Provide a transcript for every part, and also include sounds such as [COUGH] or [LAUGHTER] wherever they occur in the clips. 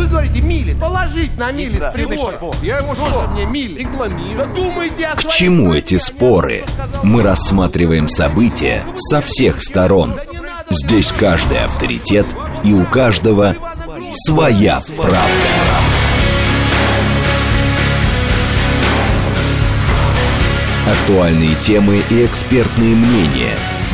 вы говорите мили. Положить на мили Да. прибор. Я Тоже что? мне мили. Да думайте о К чему эти споры? Мы рассматриваем события со всех сторон. Здесь каждый авторитет и у каждого своя правда. Актуальные темы и экспертные мнения,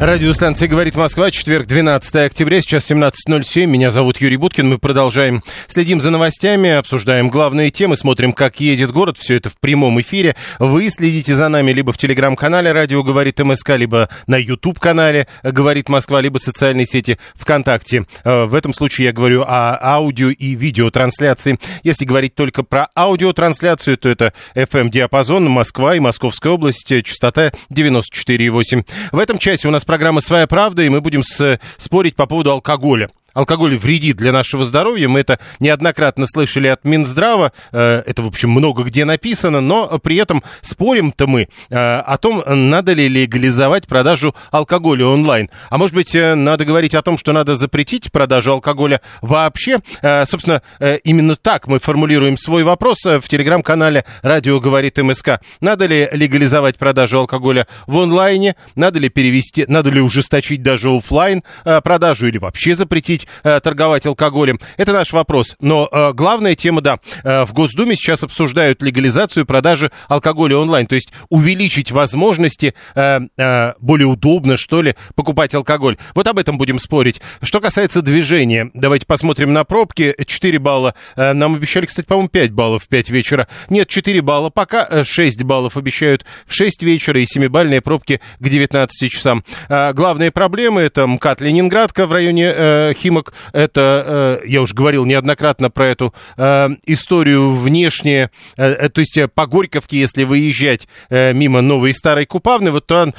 Радиостанция «Говорит Москва», четверг, 12 октября, сейчас 17.07. Меня зовут Юрий Буткин. Мы продолжаем, следим за новостями, обсуждаем главные темы, смотрим, как едет город. Все это в прямом эфире. Вы следите за нами либо в телеграм-канале «Радио говорит МСК», либо на YouTube-канале «Говорит Москва», либо социальной сети ВКонтакте. Э, В этом случае я говорю о аудио и видеотрансляции. Если говорить только про аудиотрансляцию, то это FM-диапазон, Москва и Московская область, э, частота 94,8. В этом часе у нас программа «Своя правда», и мы будем с- спорить по поводу алкоголя. Алкоголь вредит для нашего здоровья. Мы это неоднократно слышали от Минздрава. Э, Это, в общем, много где написано. Но при этом спорим-то мы э, о том, надо ли легализовать продажу алкоголя онлайн. А может быть, э, надо говорить о том, что надо запретить продажу алкоголя вообще. Собственно, именно так мы формулируем свой вопрос в телеграм-канале «Радио говорит МСК». Надо ли легализовать продажу алкоголя в онлайне? Надо ли перевести, надо ли ужесточить даже офлайн продажу или вообще запретить э, торговать алкоголем? Это наш вопрос. Но э, главная тема, да, э, в Госдуме сейчас обсуждают легализацию продажи алкоголя онлайн, то есть увеличить возможности э, э, более удобно, что ли, покупать алкоголь. Вот об этом будем спорить. Что касается движения, давайте посмотрим на пробки. 4 балла. Э, Нам обещали, кстати, по-моему, 5 баллов в 5 вечера. Нет, 4 балла пока, э, 6 баллов обещают в 6 вечера и 7-бальные пробки к 19 часам. А, Главные проблемы это МКАД Ленинградка в районе э, Химок. Это, э, я уже говорил неоднократно про эту э, историю внешне, э, то есть по Горьковке, если выезжать мимо Новой и Старой Купавны, вот то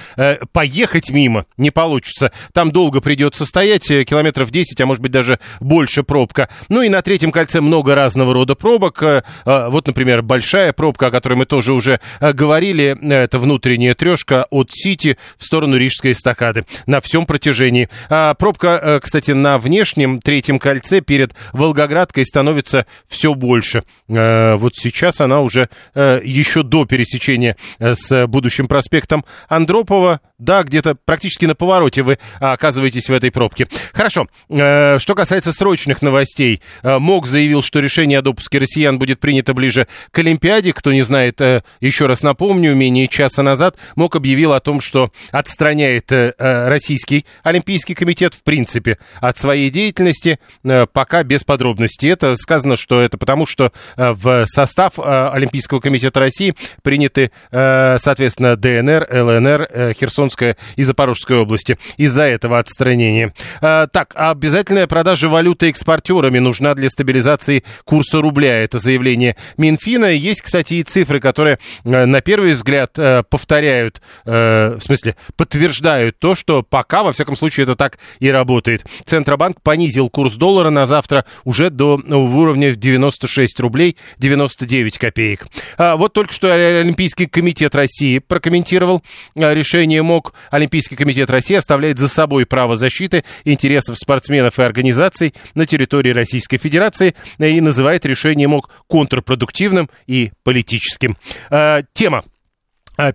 поехать мимо не получится. Там долго придется стоять, километров 10, а может быть даже больше пробка. Ну и на третьем кольце много разного рода пробок. Вот, например, большая пробка, о которой мы тоже уже говорили, это внутренняя трешка от Сити в сторону Рижской эстакады на всем протяжении. А пробка, кстати, на внешнем третьем кольце перед Волгоградкой становится все больше. Э, Вот сейчас она уже э, еще до пересечения э, с будущим проспектом Андропова, да, где-то практически на повороте вы оказываетесь в этой пробке. Хорошо. Что касается срочных новостей, МОК заявил, что решение о допуске россиян будет принято ближе к Олимпиаде. Кто не знает, еще раз напомню, менее часа назад МОК объявил о том, что отстраняет Российский Олимпийский комитет в принципе от своей деятельности, э, пока без подробностей. Это сказано, что это потому, что э, в состав э, Олимпийского комитета России приняты, соответственно, ДНР, ЛНР, Херсонская и Запорожская области. Из-за этого отстранения. Так, обязательная продажа валюты экспортерами нужна для стабилизации курса рубля. Это заявление Минфина. Есть, кстати, и цифры, которые на первый взгляд повторяют, в смысле, подтверждают то, что пока, во всяком случае, это так и работает. Центробанк понизил курс доллара на завтра уже до ну, в уровня 96 рублей 99 копеек. А вот только что Олимпийский комитет России прокомментировал э, решение МОК. Олимпийский комитет России оставляет за собой право защиты интересов спортсменов и организаций на территории Российской Федерации э, и называет решение МОК контрпродуктивным и политическим. Э, Тема а,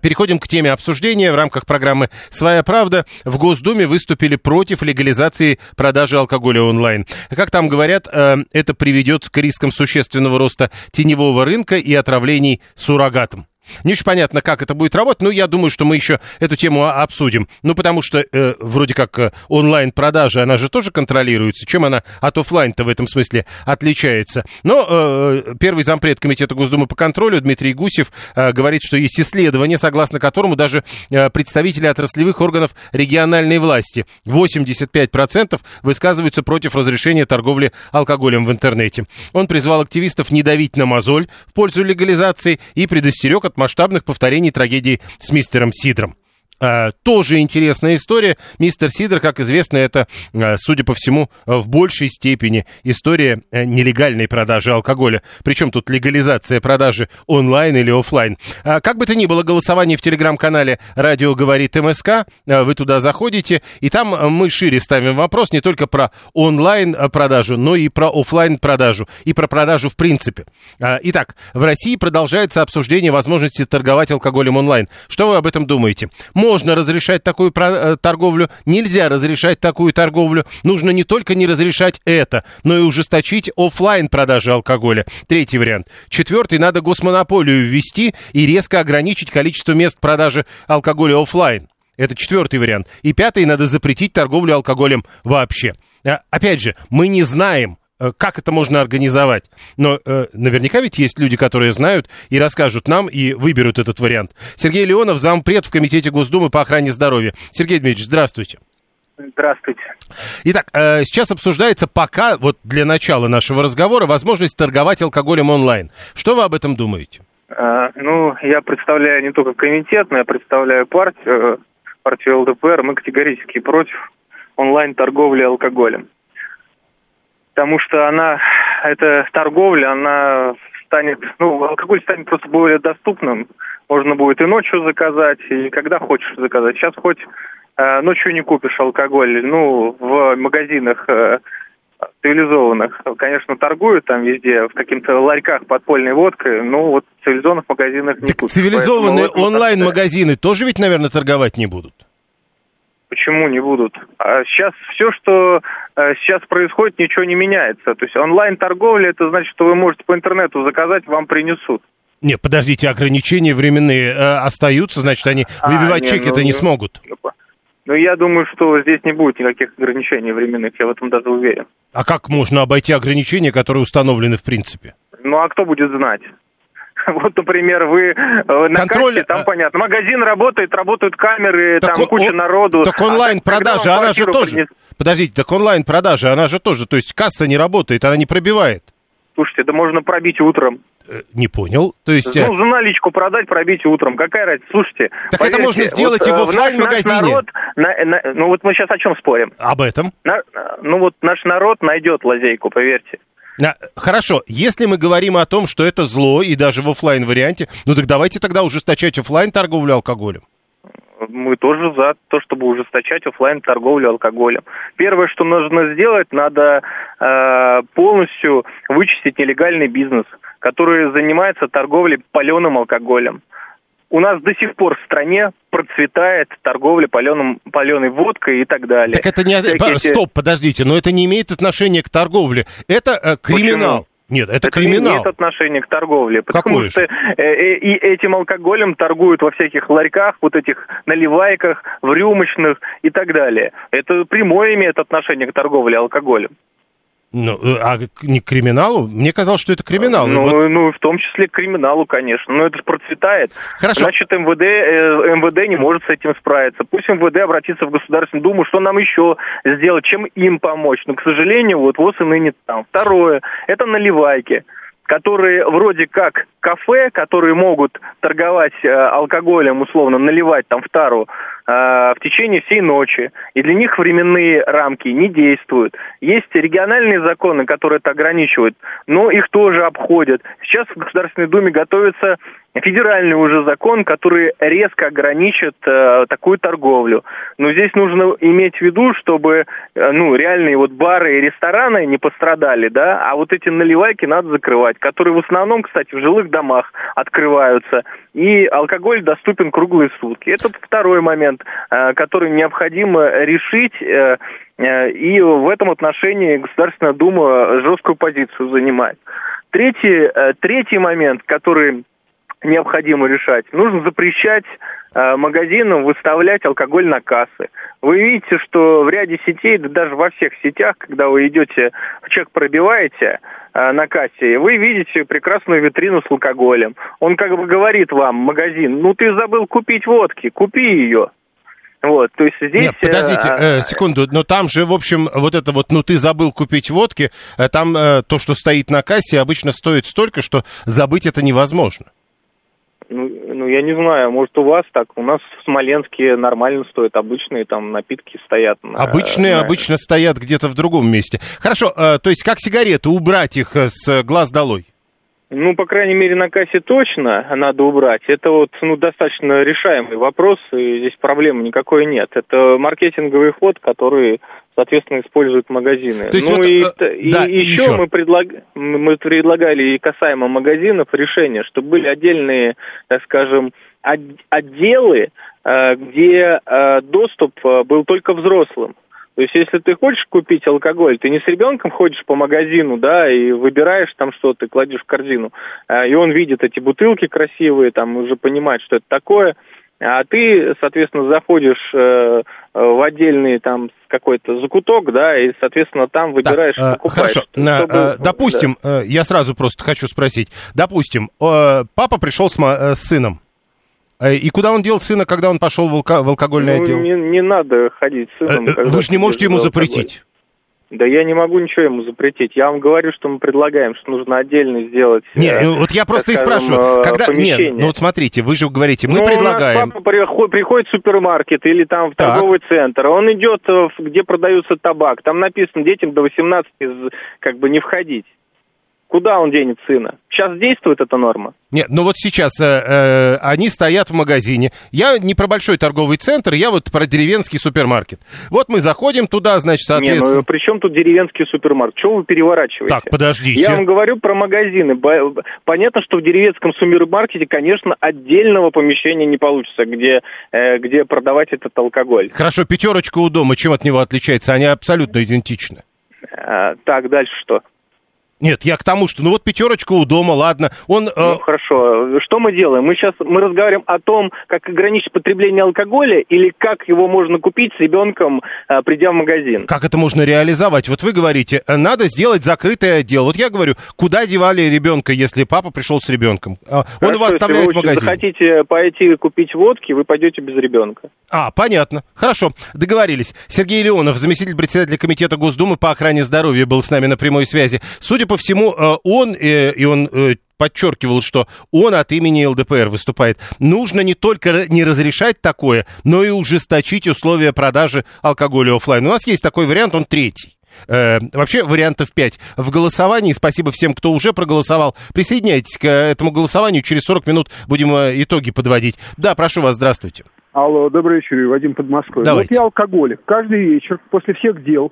Переходим к теме обсуждения. В рамках программы «Своя правда» в Госдуме выступили против легализации продажи алкоголя онлайн. Как там говорят, э, это приведет к рискам существенного роста теневого рынка и отравлений суррогатом. Не очень понятно, как это будет работать, но я думаю, что мы еще эту тему обсудим. Ну, потому что э, вроде как э, онлайн-продажа, она же тоже контролируется. Чем она от оффлайн-то в этом смысле отличается? Но э, первый зампред Комитета Госдумы по контролю Дмитрий Гусев э, говорит, что есть исследование, согласно которому даже э, представители отраслевых органов региональной власти 85% высказываются против разрешения торговли алкоголем в интернете. Он призвал активистов не давить на мозоль в пользу легализации и предостерег от масштабных повторений трагедии с мистером Сидром. Э, тоже интересная история. Мистер Сидор, как известно, это, э, судя по всему, в большей степени история э, нелегальной продажи алкоголя. Причем тут легализация продажи онлайн или офлайн. Э, как бы то ни было, голосование в телеграм-канале «Радио говорит МСК». Э, вы туда заходите, и там мы шире ставим вопрос не только про онлайн-продажу, но и про офлайн продажу и про продажу в принципе. Э, итак, в России продолжается обсуждение возможности торговать алкоголем онлайн. Что вы об этом думаете? Можно разрешать такую э, торговлю, нельзя разрешать такую торговлю. Нужно не только не разрешать это, но и ужесточить офлайн продажи алкоголя. Третий вариант. Четвертый, надо госмонополию ввести и резко ограничить количество мест продажи алкоголя офлайн. Это четвертый вариант. И пятый, надо запретить торговлю алкоголем вообще. А, опять же, мы не знаем, как это можно организовать. Но э, наверняка ведь есть люди, которые знают и расскажут нам, и выберут этот вариант. Сергей Леонов, зампред в Комитете Госдумы по охране здоровья. Сергей Дмитриевич, здравствуйте. Здравствуйте. Итак, э, сейчас обсуждается пока, вот для начала нашего разговора, возможность торговать алкоголем онлайн. Что вы об этом думаете? А, ну, я представляю не только комитет, но я представляю партию, э, партию ЛДПР. Мы категорически против онлайн-торговли алкоголем потому что она, эта торговля, она станет, ну, алкоголь станет просто более доступным. Можно будет и ночью заказать, и когда хочешь заказать. Сейчас хоть э, ночью не купишь алкоголь, ну, в магазинах э, цивилизованных, конечно, торгуют там везде, в каких-то ларьках подпольной водкой, но вот в цивилизованных магазинах не так купишь. цивилизованные онлайн-магазины тоже ведь, наверное, торговать не будут? Почему не будут? А сейчас все, что э, сейчас происходит, ничего не меняется. То есть онлайн-торговля, это значит, что вы можете по интернету заказать, вам принесут. Не, подождите, ограничения временные э, остаются, значит, они а, выбивать не, чеки-то ну, не смогут. Ну, я думаю, что здесь не будет никаких ограничений временных, я в этом даже уверен. А как можно обойти ограничения, которые установлены в принципе? Ну, а кто будет знать? [LAUGHS] Вот, например, вы э, на Контроль... кассе, там понятно, магазин работает, работают камеры, так там он, куча народу. Так онлайн-продажа, а она же тоже... Принес... Подождите, так онлайн-продажа, она же тоже, то есть касса не работает, она не пробивает. Слушайте, это можно пробить утром. Э, не понял. То есть... Ну, за наличку продать, пробить утром. Какая разница? Слушайте. Так поверьте, это можно сделать вот, и в офлайн магазине. Народ, на, на, ну вот мы сейчас о чем спорим? Об этом. На, ну вот наш народ найдет лазейку, поверьте. Хорошо, если мы говорим о том, что это зло, и даже в офлайн варианте, ну так давайте тогда ужесточать офлайн торговлю алкоголем. Мы тоже за то, чтобы ужесточать офлайн торговлю алкоголем. Первое, что нужно сделать, надо э, полностью вычистить нелегальный бизнес, который занимается торговлей паленым алкоголем у нас до сих пор в стране процветает торговля паленым, паленой водкой и так далее. Так это не... Всякие Стоп, подождите, но это не имеет отношения к торговле. Это э, криминал. Почему? Нет, это, это криминал. не имеет отношения к торговле, потому Какое что э, э, и этим алкоголем торгуют во всяких ларьках, вот этих наливайках, в рюмочных и так далее. Это прямое имеет отношение к торговле алкоголем. Ну, э, а не к криминалу? Мне казалось, что это криминал. Ну, вот... ну, в том числе к криминалу, конечно. Но это же процветает. Хорошо. Значит, МВД, э, МВД не может с этим справиться. Пусть МВД обратится в Государственную Думу, что нам еще сделать, чем им помочь. Но, к сожалению, вот ВОЗ и ныне там. Второе, это наливайки которые вроде как кафе, которые могут торговать э, алкоголем, условно, наливать там в тару в течение всей ночи. И для них временные рамки не действуют. Есть региональные законы, которые это ограничивают, но их тоже обходят. Сейчас в Государственной Думе готовится федеральный уже закон, который резко ограничит э, такую торговлю. Но здесь нужно иметь в виду, чтобы э, ну, реальные вот бары и рестораны не пострадали, да, а вот эти наливайки надо закрывать, которые в основном, кстати, в жилых домах открываются, и алкоголь доступен круглые сутки. Это второй момент, э, который необходимо решить, э, э, и в этом отношении Государственная Дума жесткую позицию занимает. Третий, третий момент, который необходимо решать. Нужно запрещать магазинам выставлять алкоголь на кассы. Вы видите, что в ряде сетей, да даже во всех сетях, когда вы идете, в чек пробиваете э, на кассе, вы видите прекрасную витрину с алкоголем. Он как бы говорит вам, магазин, ну ты забыл купить водки, купи ее. Вот, то есть здесь... Нет, подождите, э, секунду, но там же, в общем, вот это вот, ну, ты забыл купить водки, э, там э, то, что стоит на кассе, обычно стоит столько, что забыть это невозможно. Ну, ну я не знаю, может у вас так, у нас в Смоленске нормально стоят обычные там напитки стоят. на- Обычные на- обычно стоят где-то в другом месте. Хорошо, э, то есть как сигареты, убрать их э, с глаз долой? Ну, по крайней мере, на кассе точно надо убрать. Это вот, ну, достаточно решаемый вопрос, и здесь проблемы никакой нет. Это маркетинговый ход, который, соответственно, используют магазины. То есть ну, вот, и, э, и да, и еще, еще. Мы, предлаг- мы предлагали и касаемо магазинов решение, чтобы были отдельные, так скажем, от- отделы, э, где э, доступ э, был только взрослым. То есть, если ты хочешь купить алкоголь, ты не с ребенком ходишь по магазину, да, и выбираешь там что-то, кладешь в корзину, а, и он видит эти бутылки красивые, там уже понимает, что это такое, а ты, соответственно, заходишь э, э, в отдельный там какой-то закуток, да, и, соответственно, там выбираешь, Так, э, покупаешь. Хорошо, чтобы- э, допустим, э, я сразу просто хочу спросить, допустим, папа пришел с, с сыном, и куда он дел сына, когда он пошел в, алко- в алкогольный Ну, отдел? не, не надо ходить с Э, сыном. э, когда Вы же не можете ему запретить. Да я не могу ничего ему запретить. Я вам говорю, что мы предлагаем, что нужно отдельно сделать. Не, э, э, вот я просто и спрашиваю, э, когда... Нет, помещение. ну вот смотрите, вы же говорите, мы Ну, предлагаем... У нас папа приход- приходит в супермаркет или там в Так. торговый центр, он идет, э, где продается табак, там написано детям до 18 из- как бы не входить. Куда он денет сына? Сейчас действует эта норма? Нет, ну вот сейчас э, э, они стоят в магазине. Я не про большой торговый центр, я вот про деревенский супермаркет. Вот мы заходим туда, значит, Не, соответственно... ну при чем тут деревенский супермаркет? Чего вы переворачиваете? Так, подождите. Я вам говорю про магазины. Понятно, что в деревенском супермаркете, конечно, отдельного помещения не получится, где, э, где продавать этот алкоголь. Хорошо, пятерочка у дома, чем от него отличается? Они абсолютно идентичны. А, так, дальше что? Нет, я к тому, что ну вот пятерочка у дома, ладно. Он... э, Ну, хорошо. Что мы делаем? Мы сейчас мы разговариваем о том, как ограничить потребление алкоголя или как его можно купить с ребенком, э, придя в магазин. Как это можно реализовать? Вот вы говорите, э, надо сделать закрытый отдел. Вот я говорю, куда девали ребенка, если папа пришел с ребенком? А, Он Хорошо, его если оставляет вы в магазине. захотите пойти купить водки, вы пойдете без ребенка. А, понятно. Хорошо, договорились. Сергей Леонов, заместитель председателя Комитета Госдумы по охране здоровья, был с нами на прямой связи. Судя по всему, э, он, э, и он э, подчеркивал, что он от имени ЛДПР выступает. Нужно не только не разрешать такое, но и ужесточить условия продажи алкоголя оффлайн. У нас есть такой вариант, он третий. Э, вообще вариантов 5 в голосовании. Спасибо всем, кто уже проголосовал. Присоединяйтесь к этому голосованию. Через 40 минут будем итоги подводить. Да, прошу вас, здравствуйте. Алло, добрый вечер, Вадим Подмосковье. Давайте. Вот я алкоголик. Каждый вечер после всех дел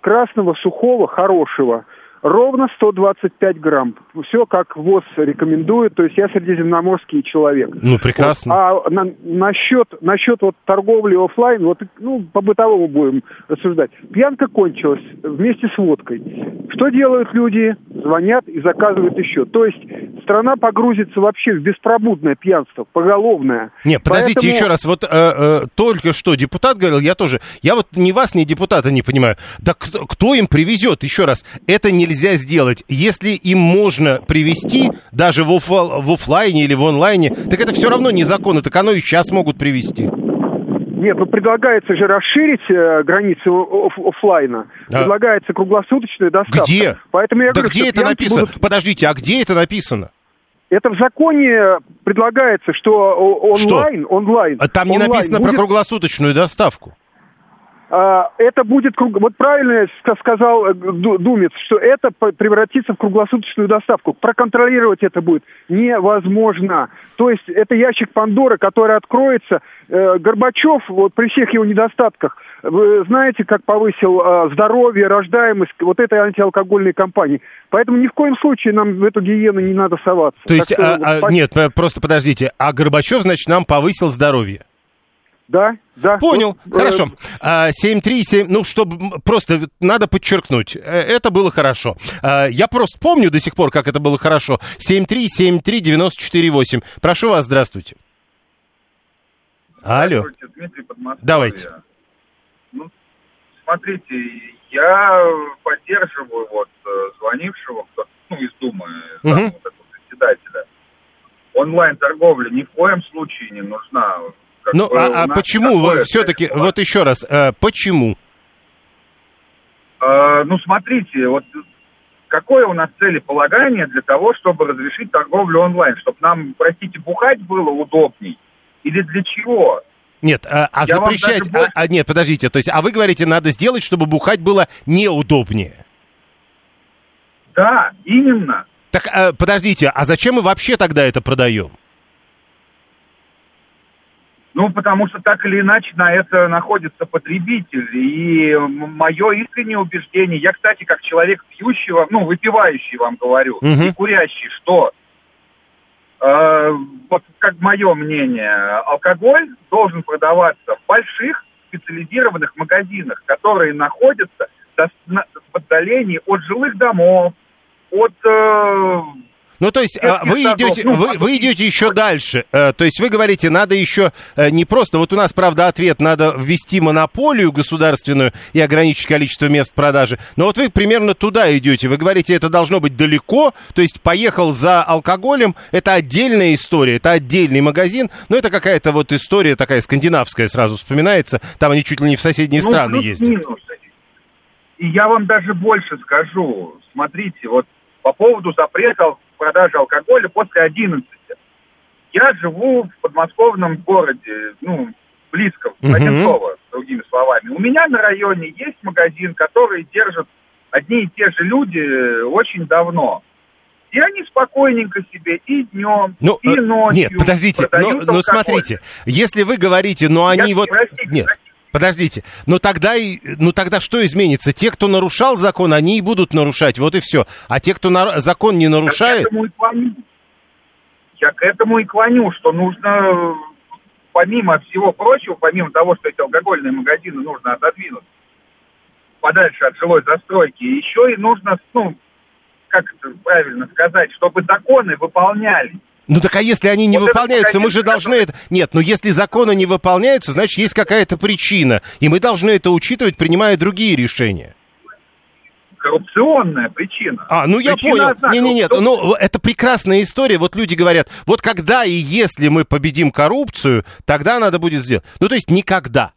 красного, сухого, хорошего ровно 125 грамм. Все как ВОЗ рекомендует, то есть я средиземноморский человек. Ну, прекрасно. Вот. А на, насчет, насчет вот торговли оффлайн, вот, ну, по-бытовому будем рассуждать. Пьянка кончилась вместе с водкой. Что делают люди? Звонят и заказывают еще. То есть страна погрузится вообще в беспробудное пьянство, поголовное. Не, подождите Поэтому- еще раз. Вот э, э, только что депутат говорил, я тоже. Я вот ни вас, ни депутата не понимаю. Да кто, кто им привезет? Еще раз, это нельзя сделать. Если им можно привезти, даже в, офф- в офлайне или в онлайне, так это все равно незаконно. Так оно и сейчас могут привезти. Нет, ну предлагается же расширить э, границы оф- оффлайна. А. Предлагается круглосуточная доставка. Где? Поэтому я да говорю, где это написано? будут- Подождите, а где это написано? Это в законе предлагается, что о- Что? онлайн, онлайн. А Там не онлайн написано про будет, круглосуточную доставку. А, это будет круг- вот правильно сказал э, Ду- Думец, что это превратится в круглосуточную доставку. Проконтролировать это будет невозможно. То есть это ящик Пандоры, который откроется. Э, Горбачев, вот при всех его недостатках, вы знаете, как повысил э, здоровье, рождаемость вот этой антиалкогольной кампании. Поэтому ни в коем случае нам в эту гиену не надо соваться. То есть, Так что, а- а, нет, просто подождите. А Горбачев, значит, нам повысил здоровье. Да, да. Понял, Вот, э, хорошо. А, 737, ну, чтобы просто надо подчеркнуть, э, это было хорошо. А, Я просто помню до сих пор, как это было хорошо. 7373948. Прошу вас, здравствуйте. Алло. Здравствуйте, Дмитрий. Давайте. Ну, смотрите, я поддерживаю вот э, звонившего, кто- ну, из Думы, Мгм. самого такого председателя. Онлайн-торговля ни в коем случае не нужна. Ну, а, а почему такое все-таки, средство. вот еще раз, э, почему? Э, ну, смотрите, вот какое у нас целеполагание для того, чтобы разрешить торговлю онлайн? Чтобы нам, простите, бухать было удобней? Или для чего? Нет, а, а Я запрещать... даже больше- А, а, нет, подождите, то есть, а вы говорите, надо сделать, чтобы бухать было неудобнее. Да, именно. Так, а, подождите, а зачем мы вообще тогда это продаем? Ну, потому что так или иначе на это находится потребитель. И мое искреннее убеждение, я, кстати, как человек вам- ну, выпивающий вам говорю, Мгм. и курящий, что э, вот как мое мнение, алкоголь должен продаваться в больших специализированных магазинах, которые находятся в отдалении от жилых домов, от э, Ну, то есть, а, вы идете, ну, вы, вы идете еще дальше. Э, То есть вы говорите, надо еще э, не просто, вот у нас, правда, ответ, надо ввести монополию государственную и ограничить количество мест продажи, но вот вы примерно туда идете. Вы говорите, это должно быть далеко, то есть поехал за алкоголем, это отдельная история, это отдельный магазин, но это какая-то вот история такая скандинавская сразу вспоминается, там они чуть ли не в соседние Ну, страны ездят. И я вам даже больше скажу. Смотрите, вот по поводу запрета продажи алкоголя после 11. Я живу в подмосковном городе, ну, близко, в. Одинцово, другими словами. У меня на районе есть магазин, который держат одни и те же люди э, очень давно. И они спокойненько себе и днем, Ну, и э, ночью нет, подождите, но, но алкоголь. смотрите, если вы говорите, но они Я- вот... простите, Нет, простите. Подождите, но тогда, и, ну тогда что изменится? Те, кто нарушал закон, они и будут нарушать, вот и все. А те, кто на- закон не Я нарушает... к этому и клоню. Я к этому и клоню, что нужно, помимо всего прочего, помимо того, что эти алкогольные магазины нужно отодвинуть подальше от жилой застройки, еще и нужно, ну, как это правильно сказать, чтобы законы выполнялись. Ну так а если они не Вот выполняются, мы же должны это... Нет, ну если законы не выполняются, значит есть какая-то причина. И мы должны это учитывать, принимая другие решения. Коррупционная причина. А, ну я Причина понял. одна, Не-не-не, коррупцион- ну это прекрасная история. Вот люди говорят, вот когда и если мы победим коррупцию, тогда надо будет сделать. Ну то есть никогда.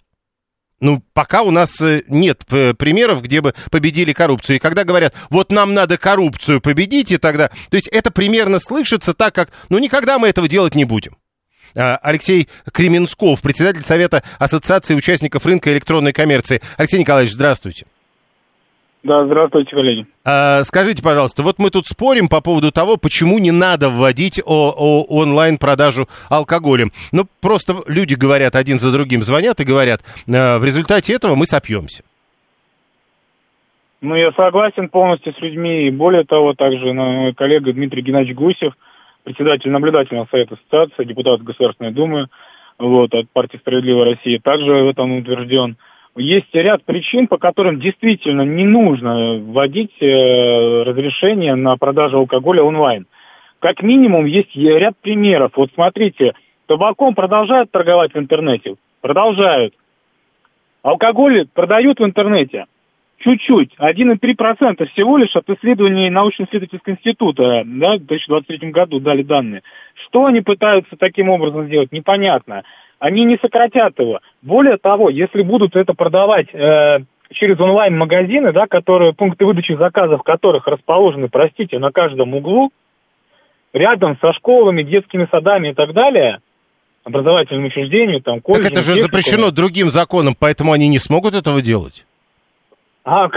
Ну, пока у нас э, нет э, примеров, где бы победили коррупцию. И когда говорят, вот нам надо коррупцию победить, и тогда... То есть это примерно слышится так, как, ну, никогда мы этого делать не будем. А, Алексей Кременсков, председатель Совета Ассоциации участников рынка электронной коммерции. Алексей Николаевич, здравствуйте. Да, здравствуйте, коллеги. А, Скажите, пожалуйста, вот мы тут спорим по поводу того, почему не надо вводить о- о- онлайн-продажу алкоголем. Ну, просто люди говорят, один за другим звонят и говорят, «А, в результате этого мы сопьемся. Ну, я согласен полностью с людьми. И более того, также ну, мой коллега Дмитрий Геннадьевич Гусев, председатель наблюдательного совета ассоциации, депутат Государственной Думы вот, от партии «Справедливая Россия», также в этом утвержден. Есть ряд причин, по которым действительно не нужно вводить э, разрешение на продажу алкоголя онлайн. Как минимум есть ряд примеров. Вот смотрите, табаком продолжают торговать в интернете? Продолжают. Алкоголь продают в интернете. Чуть-чуть, 1,3% всего лишь от исследований научно-исследовательского института, да, в 2023 году дали данные. Что они пытаются таким образом сделать, непонятно. Они не сократят его. Более того, если будут это продавать э, через онлайн-магазины, да, которые, пункты выдачи заказов которых расположены, простите, на каждом углу, рядом со школами, детскими садами и так далее, образовательными учреждениями, там, Так колледжами, это же запрещено другим законом, поэтому они не смогут этого делать. А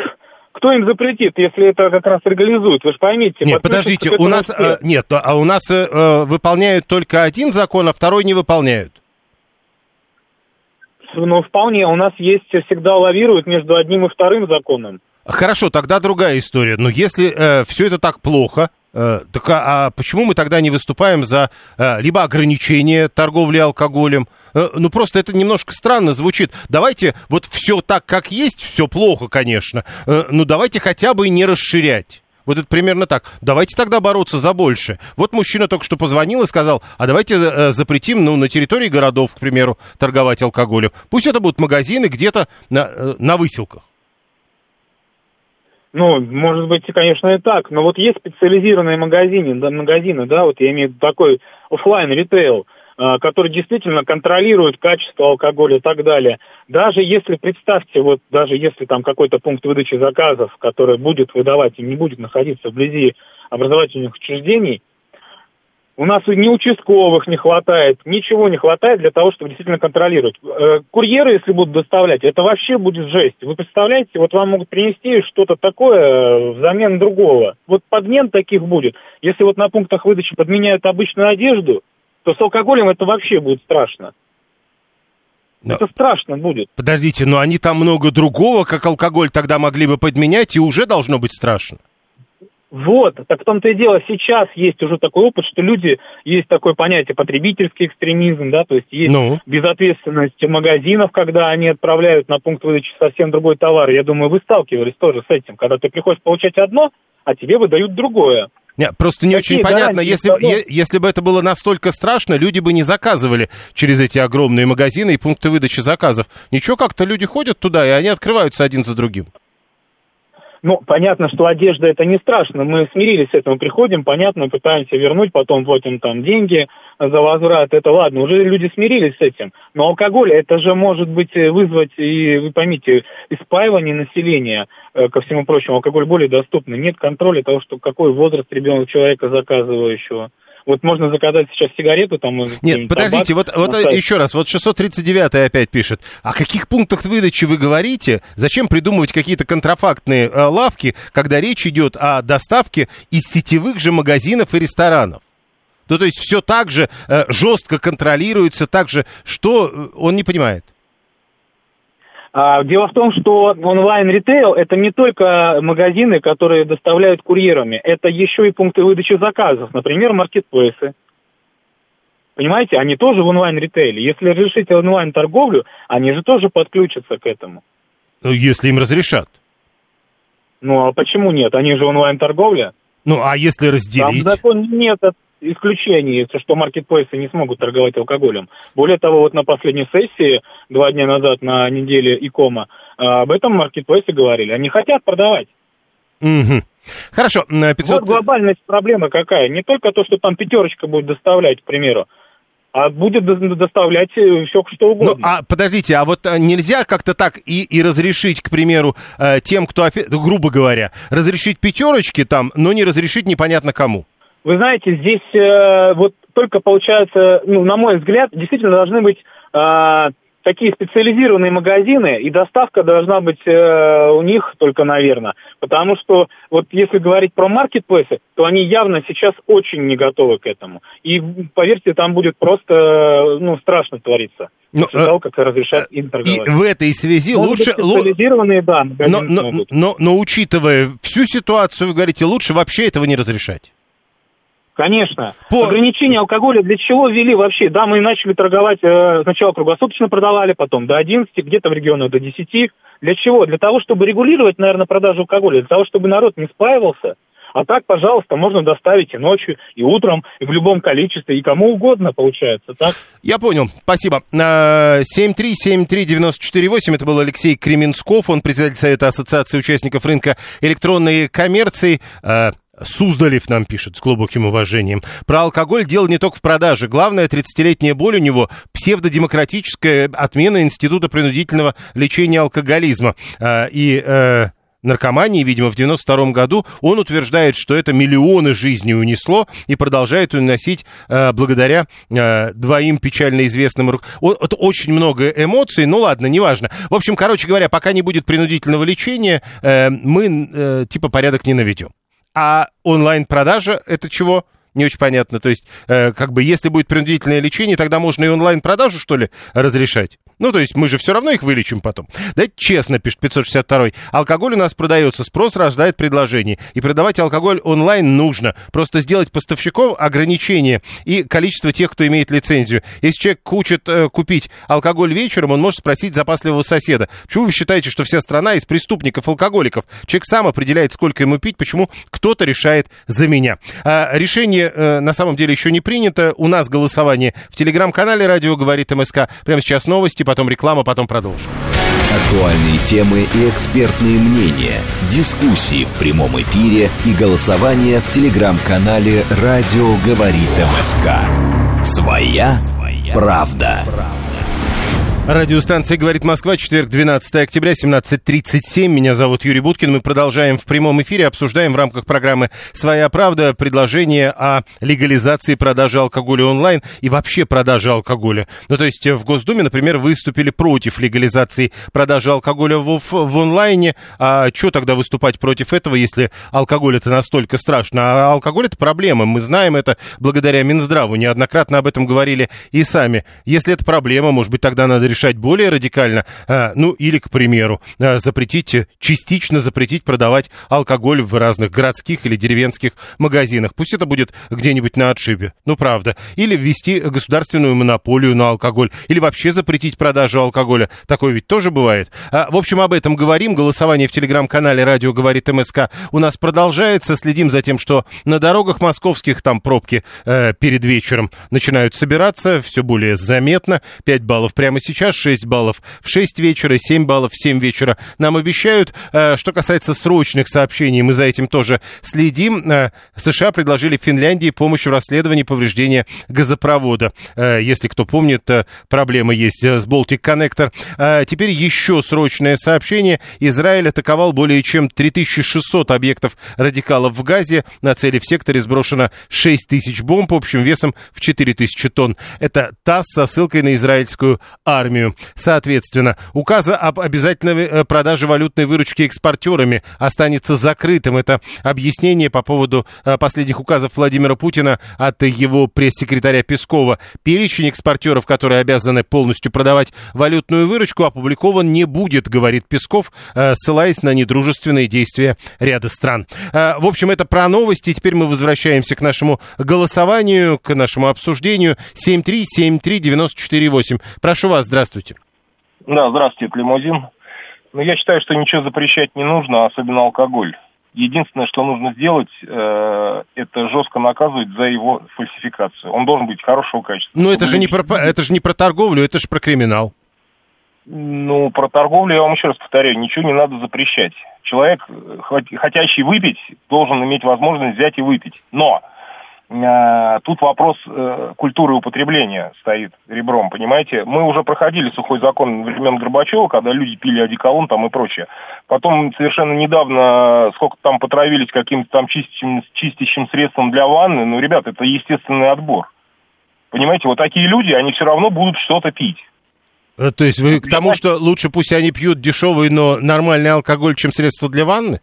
кто им запретит, если это как раз легализует? Вы же поймите. Нет, подождите, у нас... э, нет, а у нас э, э, выполняют только один закон, а второй не выполняют. Ну, вполне. У нас есть всегда лавируют между одним и вторым законом. Хорошо, тогда другая история. Но если все это так плохо, э, так а, а почему мы тогда не выступаем за э, либо ограничение торговли алкоголем? Э, ну просто это немножко странно звучит. Давайте вот все так, как есть, все плохо, конечно. Э, ну давайте хотя бы не расширять. Вот это примерно так. Давайте тогда бороться за больше. Вот мужчина только что позвонил и сказал, а давайте э, запретим, ну, на территории городов, к примеру, торговать алкоголем. Пусть это будут магазины где-то на, э, на выселках. Ну, может быть, конечно, и так. Но вот есть специализированные магазины, да, магазины, да, вот я имею в виду такой офлайн ритейл. А, который действительно контролирует качество алкоголя и так далее. Даже если, представьте, вот даже если там какой-то пункт выдачи заказов, который будет выдавать и не будет находиться вблизи образовательных учреждений, у нас ни участковых не хватает, ничего не хватает для того, чтобы действительно контролировать. Э, курьеры, если будут доставлять, это вообще будет жесть. Вы представляете, вот вам могут принести что-то такое э, взамен другого. Вот подмен таких будет. Если вот на пунктах выдачи подменяют обычную одежду, то с алкоголем это вообще будет страшно. Но... Это страшно будет. Подождите, но они там много другого, как алкоголь, тогда могли бы подменять, и уже должно быть страшно. Вот, так в том-то и дело, сейчас есть уже такой опыт, что люди, есть такое понятие потребительский экстремизм, да, то есть есть ну. безответственность магазинов, когда они отправляют на пункт выдачи совсем другой товар. Я думаю, вы сталкивались тоже с этим, когда ты приходишь получать одно, а тебе выдают другое. Нет, просто не Какие очень понятно, если, е, если бы это было настолько страшно, люди бы не заказывали через эти огромные магазины и пункты выдачи заказов. Ничего, как-то люди ходят туда, и они открываются один за другим. Ну, понятно, что одежда это не страшно. Мы смирились с этим, приходим, понятно, пытаемся вернуть, потом платим там деньги за возврат. Это ладно, уже люди смирились с этим. Но алкоголь, это же может быть э, вызвать, и вы поймите, испаивание населения, э, ко всему прочему, алкоголь более доступный. Нет контроля того, что какой возраст ребенка человека заказывающего. Вот можно заказать сейчас сигарету там. Нет, подождите, табак, вот, вот еще раз, вот 639 опять пишет. О каких пунктах выдачи вы говорите? Зачем придумывать какие-то контрафактные э, лавки, когда речь идет о доставке из сетевых же магазинов и ресторанов? Ну, то есть все так же э, жестко контролируется, так же, что э, он не понимает. А, дело в том, что онлайн-ритейл – это не только магазины, которые доставляют курьерами, это еще и пункты выдачи заказов, например, маркетплейсы. Понимаете, они тоже в онлайн-ритейле. Если разрешить онлайн-торговлю, они же тоже подключатся к этому. Ну, если им разрешат. Ну, а почему нет? Они же онлайн-торговля. Ну, а если разделить? Там закон нет исключений, что маркетплейсы не смогут торговать алкоголем. Более того, вот на последней сессии, два дня назад на неделе ИКОМа, а, об этом маркетплейсы говорили. Они хотят продавать. Угу. Хорошо, 500... Вот глобальность проблемы какая. Не только то, что там пятерочка будет доставлять, к примеру, а будет доставлять э, все что угодно. Ну, а подождите, а вот э, нельзя как-то так и, и разрешить, к примеру, э, тем, кто, грубо говоря, разрешить пятерочки там, но не разрешить непонятно кому? Вы знаете, здесь э, вот только получается, ну, на мой взгляд, действительно должны быть э, такие специализированные магазины, и доставка должна быть э, у них только, наверное. Потому что вот если говорить про маркетплейсы, то они явно сейчас очень не готовы к этому. И поверьте, там будет просто ну, страшно твориться. Ну, после того, как разрешат им торговать. И в этой связи Могут лучше... Специализированные, да, но, но, но, но учитывая всю ситуацию, вы говорите, лучше вообще этого не разрешать. Конечно. По... Ограничение алкоголя для чего ввели вообще? Да, мы начали торговать, э, сначала круглосуточно продавали, потом до 11, где-то в регионах до 10. Для чего? Для того, чтобы регулировать, наверное, продажу алкоголя, для того, чтобы народ не спаивался. А так, пожалуйста, можно доставить и ночью, и утром, и в любом количестве, и кому угодно, получается, так? Я понял, спасибо. 7373948, это был Алексей Кременсков, он председатель Совета Ассоциации участников рынка электронной коммерции. Суздалев нам пишет с глубоким уважением. Про алкоголь дело не только в продаже. Главное, 30-летняя боль у него псевдодемократическая отмена института принудительного лечения алкоголизма. А, и э, наркомании, видимо, в 92 году. Он утверждает, что это миллионы жизней унесло и продолжает уносить э, благодаря э, двоим печально известным... Это очень много эмоций, ну ладно, неважно. В общем, короче говоря, пока не будет принудительного лечения, э, мы э, типа порядок не наведем. А онлайн-продажа это чего? Не очень понятно. То есть, э, как бы, если будет принудительное лечение, тогда можно и онлайн-продажу, что ли, разрешать? Ну, то есть мы же все равно их вылечим потом. Да честно, пишет 562 Алкоголь у нас продается, спрос рождает предложение. И продавать алкоголь онлайн нужно. Просто сделать поставщиков ограничение и количество тех, кто имеет лицензию. Если человек хочет э, купить алкоголь вечером, он может спросить запасливого соседа. Почему вы считаете, что вся страна из преступников-алкоголиков? Человек сам определяет, сколько ему пить, почему кто-то решает за меня. А, решение э, на самом деле еще не принято. У нас голосование в телеграм-канале «Радио говорит МСК». Прямо сейчас новости потом реклама, потом продолжим. Актуальные темы и экспертные мнения, дискуссии в прямом эфире и голосование в телеграм-канале «Радио говорит МСК». Своя, правда. Радиостанция «Говорит Москва», четверг, 12 октября, 17.37. Меня зовут Юрий Буткин. Мы продолжаем в прямом эфире, обсуждаем в рамках программы «Своя правда» предложение о легализации продажи алкоголя онлайн и вообще продажи алкоголя. Ну, то есть в Госдуме, например, выступили против легализации продажи алкоголя в, в онлайне. А что тогда выступать против этого, если алкоголь это настолько страшно? А алкоголь это проблема. Мы знаем это благодаря Минздраву. Неоднократно об этом говорили и сами. Если это проблема, может быть, тогда надо решать более радикально, а, ну или, к примеру, а, запретить, частично запретить продавать алкоголь в разных городских или деревенских магазинах. Пусть это будет где-нибудь на отшибе, ну правда. Или ввести государственную монополию на алкоголь, или вообще запретить продажу алкоголя. Такое ведь тоже бывает. А, в общем, об этом говорим. Голосование в телеграм-канале «Радио говорит МСК» у нас продолжается. Следим за тем, что на дорогах московских там пробки э, перед вечером начинают собираться. Все более заметно. 5 баллов прямо сейчас сейчас 6 баллов в 6 вечера, 7 баллов в 7 вечера. Нам обещают, э, что касается срочных сообщений, мы за этим тоже следим. Э, США предложили Финляндии помощь в расследовании повреждения газопровода. Э, если кто помнит, проблема есть с Baltic Connector. Теперь еще срочное сообщение. Израиль атаковал более чем 3600 объектов радикалов в Газе. На цели в секторе сброшено 6000 бомб общим весом в 4000 тонн. Это ТАСС со ссылкой на израильскую армию армию. Соответственно, указа об обязательной э, продаже валютной выручки экспортерами останется закрытым. Это объяснение по поводу э, последних указов Владимира Путина от его пресс-секретаря Пескова. Перечень экспортеров, которые обязаны полностью продавать валютную выручку, опубликован не будет, говорит Песков, э, ссылаясь на недружественные действия ряда стран. В общем, это про новости. Теперь мы возвращаемся к нашему голосованию, к нашему обсуждению. 7373948. Прошу вас, здравствуйте. Да, здравствуйте, это лимузин. Ну, я считаю, что ничего запрещать не нужно, особенно алкоголь. Единственное, что нужно сделать, э, это жестко наказывать за его фальсификацию. Он должен быть хорошего качества. Ну, это же, не про, это же не про торговлю, это же про криминал. Ну, про торговлю я вам еще раз повторяю, ничего не надо запрещать. Человек, хотящий выпить, должен иметь возможность взять и выпить. Но Э, тут вопрос э, культуры употребления стоит ребром, понимаете? Мы уже проходили сухой закон времен Горбачева, когда люди пили одеколон там и прочее. Потом совершенно недавно сколько там потравились каким-то там чистящим, чистящим средством для ванны. Ну, ребят, это естественный отбор. Понимаете, вот такие люди, они все равно будут что-то пить. Э, то есть вы к тому, что лучше пусть они пьют дешевый, но нормальный алкоголь, чем средство для ванны?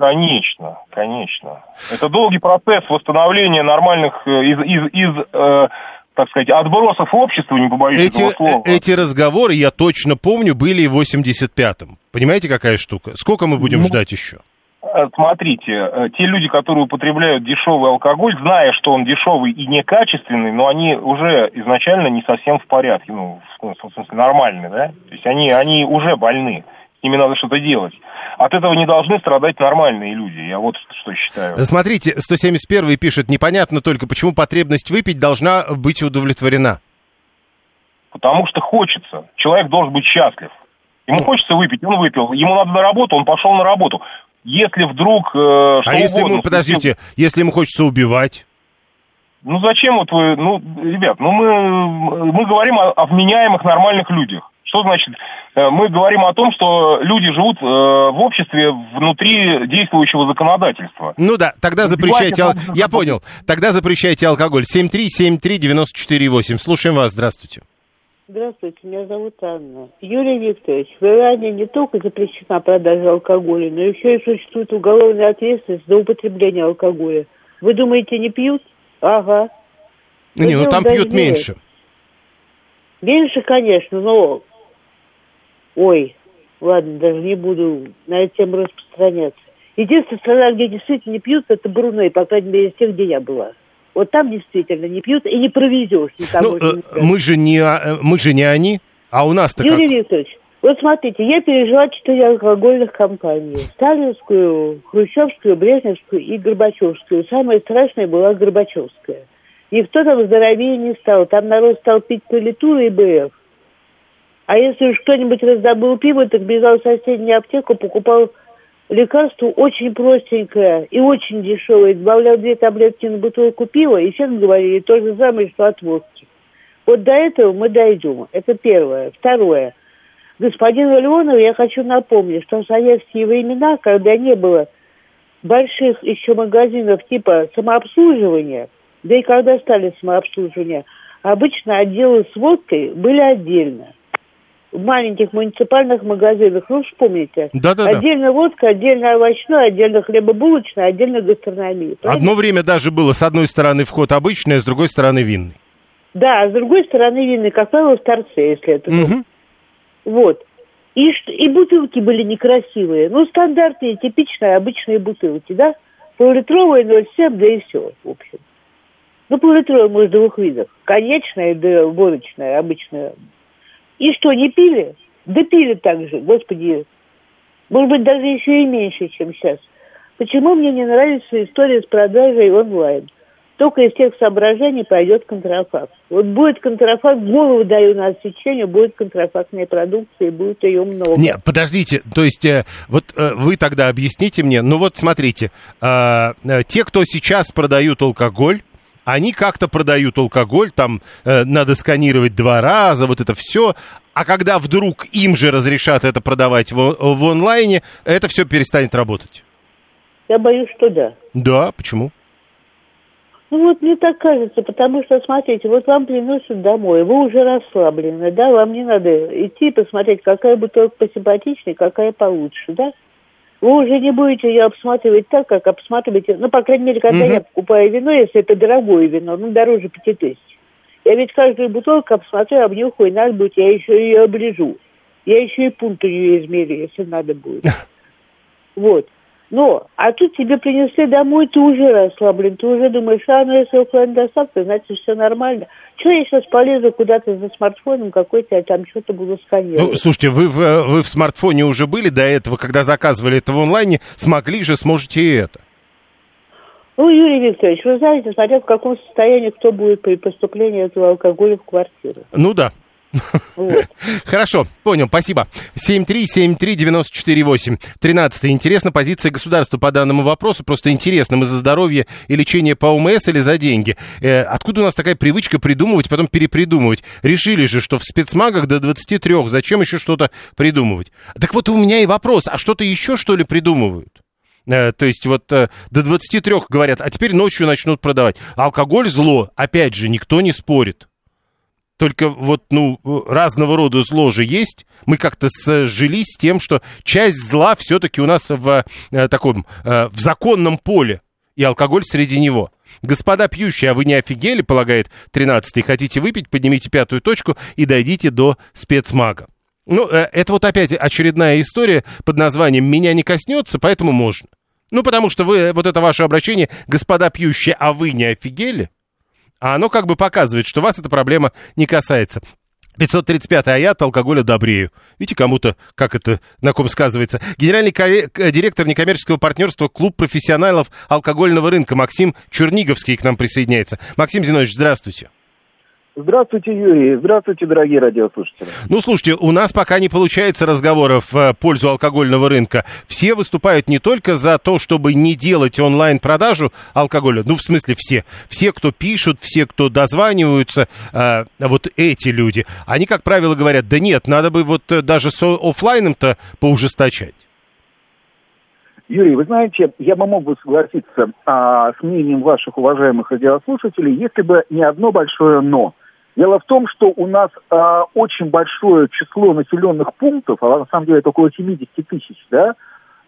Конечно, конечно. Это долгий процесс восстановления нормальных э, из, из, из э, так сказать, отбросов общества, не побоюсь эти, этого слова. Э, эти разговоры, я точно помню, были в 85-м. Понимаете, какая штука? Сколько мы будем ну, ждать еще? Э, смотрите, те люди, которые употребляют дешевый алкоголь, зная, что он дешевый и некачественный, но они уже изначально не совсем в порядке, ну, в смысле, нормальные, да? То есть они, они уже больны, с ними надо что-то делать. От этого не должны страдать нормальные люди. Я вот что считаю. Смотрите, 171 пишет, непонятно только, почему потребность выпить должна быть удовлетворена. Потому что хочется. Человек должен быть счастлив. Ему хочется выпить, он выпил. Ему надо на работу, он пошел на работу. Если вдруг... Э, а если угодно, ему, подождите, если ему хочется убивать? Ну зачем вот вы, ну, ребят, ну мы, мы говорим о, о вменяемых нормальных людях. Что значит? Э, мы говорим о том, что люди живут э, в обществе внутри действующего законодательства. Ну да, тогда запрещайте... Ал... Я понял. Тогда запрещайте алкоголь. 7373948. Слушаем вас. Здравствуйте. Здравствуйте, меня зовут Анна. Юрий Викторович, в Иране не только запрещена продажа алкоголя, но еще и существует уголовная ответственность за употребление алкоголя. Вы думаете, не пьют? Ага. Не, ну там пьют меньше. Меньше, конечно, но Ой, ладно, даже не буду на эту тему распространяться. Единственная страна, где действительно не пьют, это Бруней, по крайней мере, из тех, где я была. Вот там действительно не пьют и не провезешь никого. Ну, э, мы, же не, э, мы же не они, а у нас-то Юрий как? Викторович, вот смотрите, я пережила четыре алкогольных кампании. Сталинскую, Хрущевскую, Брежневскую и Горбачевскую. Самая страшная была Горбачевская. Никто там здоровее не стал. Там народ стал пить политуры и БФ. А если уж кто-нибудь раздобыл пиво, так бежал в соседнюю аптеку, покупал лекарство очень простенькое и очень дешевое. Добавлял две таблетки на бутылку пива, и все говорили то же самое, что от водки. Вот до этого мы дойдем. Это первое. Второе. Господину Леонову я хочу напомнить, что в советские времена, когда не было больших еще магазинов типа самообслуживания, да и когда стали самообслуживания, обычно отделы с водкой были отдельно. В маленьких муниципальных магазинах, ну, вспомните. Да-да-да. Отдельно водка, отдельно овощной, отдельно хлебобулочная, отдельно гастрономия. Правильно? Одно время даже было с одной стороны вход обычный, а с другой стороны винный. Да, а с другой стороны винный, как правило, в торце, если это... Мгм. Вот. И, и бутылки были некрасивые. Ну, стандартные, типичные, обычные бутылки, да? Поллитровые 0,7, да и все, в общем. Ну, поллитровые, может, в двух видах. Конечная, да водочная, обычная. И что, не пили? Да пили так же, господи. Может быть, даже еще и меньше, чем сейчас. Почему мне не нравится история с продажей онлайн? Только из тех соображений пойдет контрафакт. Вот будет контрафакт, голову даю на отсечение, будет контрафактная продукция, будет ее много. Нет, подождите, то есть э, вот э, вы тогда объясните мне, ну вот смотрите, э, э, те, кто сейчас продают алкоголь, они как-то продают алкоголь, там э, надо сканировать два раза, вот это все, а когда вдруг им же разрешат это продавать в, в онлайне, это все перестанет работать. Я боюсь, что да. Да, почему? Ну вот мне так кажется, потому что, смотрите, вот вам приносят домой, вы уже расслаблены, да, вам не надо идти и посмотреть, какая бутылка посимпатичнее, какая получше, да? Вы уже не будете ее обсматривать так, как обсматриваете, ну, по крайней мере, когда Мгм. я покупаю вино, если это дорогое вино, ну, дороже пяти тысяч. Я ведь каждую бутылку обсмотрю, обнюхаю, и надо будет, я еще ее оближу. Я еще и пункт у нее измерю, если надо будет. [LAUGHS] Вот. Но, а тут тебе принесли домой, ты уже расслаблен, ты уже думаешь, а, ну если оффлайн доставка, значит все нормально. Че я сейчас полезу куда-то за смартфоном какой-то, я там что-то буду Ну, сканировать. слушайте, вы, в- вы в смартфоне уже были до этого, когда заказывали это в онлайне, смогли же, сможете и это. Ну, Юрий Викторович, вы знаете, смотря в каком состоянии кто будет при поступлении этого алкоголя в квартиру. Ну да. Хорошо, понял, спасибо. 7373948. 13. Интересна позиция государства по данному вопросу. Просто интересно, мы за здоровье и лечение по ОМС или за деньги? Э, откуда у нас такая привычка придумывать, потом перепридумывать? Решили же, что в спецмагах до 23. Зачем еще что-то придумывать? Так вот у меня и вопрос, а что-то еще что ли придумывают? Э, То есть вот э, до 23 говорят, а теперь ночью начнут продавать. Алкоголь зло, опять же, никто не спорит. Только вот, ну, разного рода зло же есть. Мы как-то сжились с тем, что часть зла все-таки у нас в э, таком, э, в законном поле. И алкоголь среди него. Господа пьющие, а вы не офигели, полагает 13-й, хотите выпить, поднимите пятую точку и дойдите до спецмага. Ну, э, это вот опять очередная история под названием «Меня не коснется, поэтому можно». Ну, потому что вы, вот это ваше обращение, господа пьющие, а вы не офигели? А оно как бы показывает, что вас эта проблема не касается. 535 а я от алкоголя добрею. Видите, кому-то, как это, на ком сказывается. Генеральный к- директор некоммерческого партнерства Клуб профессионалов алкогольного рынка Максим Черниговский к нам присоединяется. Максим Зинович, здравствуйте. Здравствуйте, Юрий. Здравствуйте, дорогие радиослушатели. Ну, слушайте, у нас пока не получается разговоров в пользу алкогольного рынка. Все выступают не только за то, чтобы не делать онлайн-продажу алкоголя, ну, в смысле все. Все, кто пишут, все, кто дозваниваются, э, вот эти люди, они, как правило, говорят, да нет, надо бы вот э, даже с о- оффлайном-то поужесточать. Юрий, вы знаете, я бы мог бы согласиться а, с мнением ваших уважаемых радиослушателей, если бы не одно большое «но». Дело в том, что у нас а, очень большое число населенных пунктов, а на самом деле это около 70 тысяч, да,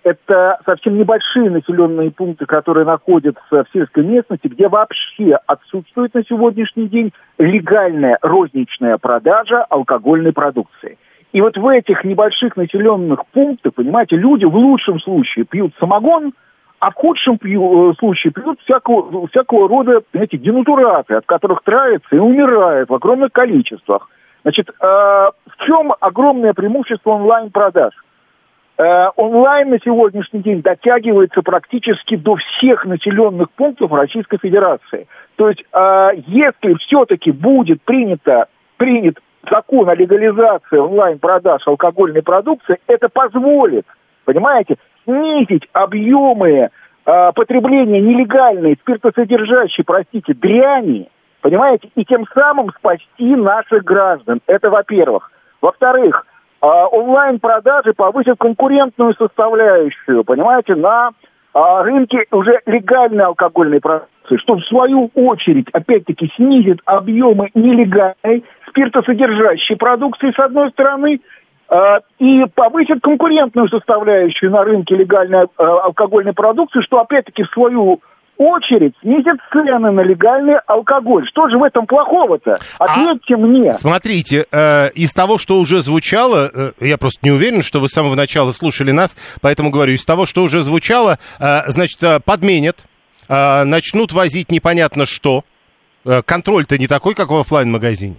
это совсем небольшие населенные пункты, которые находятся в сельской местности, где вообще отсутствует на сегодняшний день легальная розничная продажа алкогольной продукции. И вот в этих небольших населенных пунктах, понимаете, люди в лучшем случае пьют самогон, а в худшем э, случае пьют всякого, всякого рода, понимаете, денатураты, от которых травятся и умирают в огромных количествах. Значит, э, в чем огромное преимущество онлайн-продаж? Э, онлайн на сегодняшний день дотягивается практически до всех населенных пунктов Российской Федерации. То есть, если все-таки будет принято, принят закон о легализации онлайн-продаж алкогольной продукции, это позволит, понимаете, снизить объемы э, потребления нелегальной спиртосодержащей, простите, дряни Понимаете? И тем самым спасти наших граждан. Это во-первых. Во-вторых, а, онлайн-продажи повысят конкурентную составляющую, понимаете, на а, рынке уже легальной алкогольной продукции, что в свою очередь, опять-таки, снизит объемы нелегальной спиртосодержащей продукции, с одной стороны, и повысит конкурентную составляющую на рынке легальной алкогольной продукции, что опять-таки в свою очередь снизит цены на легальный алкоголь. Что же в этом плохого-то? Ответьте а, мне. Смотрите, э, из того, что уже звучало, э, я просто не уверен, что вы с самого начала слушали нас, поэтому говорю, из того, что уже звучало, э, значит, э, подменят, э, начнут возить непонятно что. Э, контроль-то не такой, как в офлайн-магазине.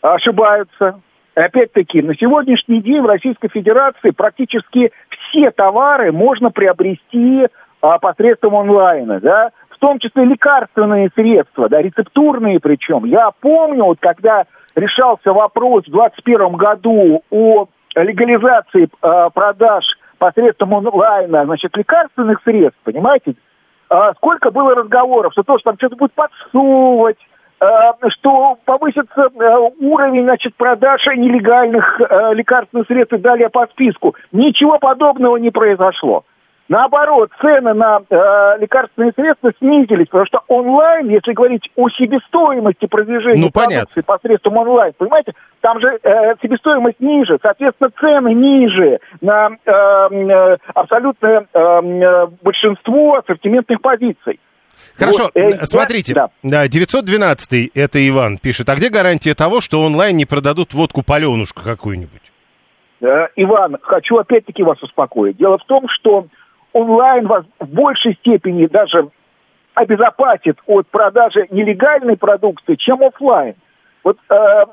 Ошибаются. Опять-таки, на сегодняшний день в Российской Федерации практически все товары можно приобрести а, посредством онлайна, да, в том числе лекарственные средства, да, рецептурные причем. Я помню, вот когда решался вопрос в 2021 году о легализации э, продаж посредством онлайна, значит, лекарственных средств, понимаете, э, сколько было разговоров, что то, что там что-то будет подсовывать, что повысится э, уровень, значит, продаж нелегальных э, лекарственных средств и далее по списку. Ничего подобного не произошло. Наоборот, цены на э, лекарственные средства снизились, потому что онлайн, если говорить о себестоимости продвижения ну, продукции посредством онлайн, понимаете, там же э, себестоимость ниже, соответственно, цены ниже на э, э, абсолютное э, э большинство ассортиментных позиций. Хорошо, вот, э, смотрите, да. да, 912 это Иван пишет, а где гарантия того, что онлайн не продадут водку паленушку какую-нибудь? Э, Иван, хочу опять-таки вас успокоить. Дело в том, что онлайн вас в большей степени даже обезопасит от продажи нелегальной продукции, чем офлайн. Вот э,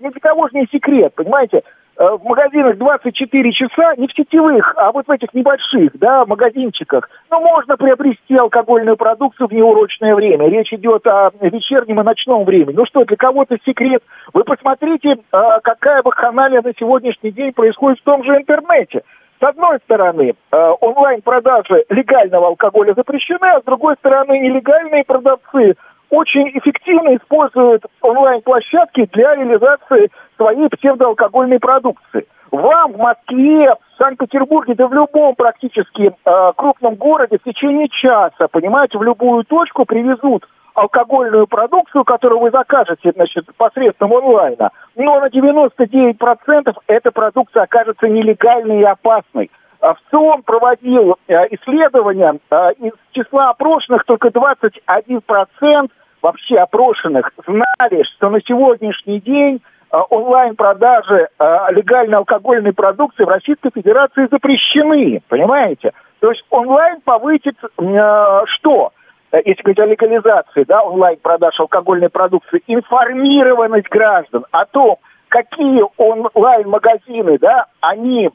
ни для кого же не секрет, понимаете? Э, в магазинах 24 часа, не в сетевых, а вот в этих небольших, да, магазинчиках, ну, можно приобрести алкогольную продукцию в неурочное время. Речь идет о вечернем и ночном времени. Ну что, для кого-то секрет. Вы посмотрите, э, какая вакханалия на сегодняшний день происходит в том же интернете. С одной стороны, э, онлайн-продажи легального алкоголя запрещены, а с другой стороны, нелегальные продавцы очень эффективно используют онлайн-площадки для реализации своей псевдоалкогольной продукции. Вам в Москве, в Санкт-Петербурге, да в любом практически э, крупном городе в течение часа, понимаете, в любую точку привезут алкогольную продукцию, которую вы закажете, значит, посредством онлайна, но на 99% эта продукция окажется нелегальной и опасной. А ВЦИОН проводил э, исследования, э, из числа опрошенных только 21% вообще опрошенных знали, что на сегодняшний день э, онлайн-продажи легальной алкогольной продукции в Российской Федерации запрещены, понимаете? То есть онлайн повысит что? Если говорить о легализации, да, онлайн-продаж алкогольной продукции, информированность граждан о том, какие онлайн-магазины, да, они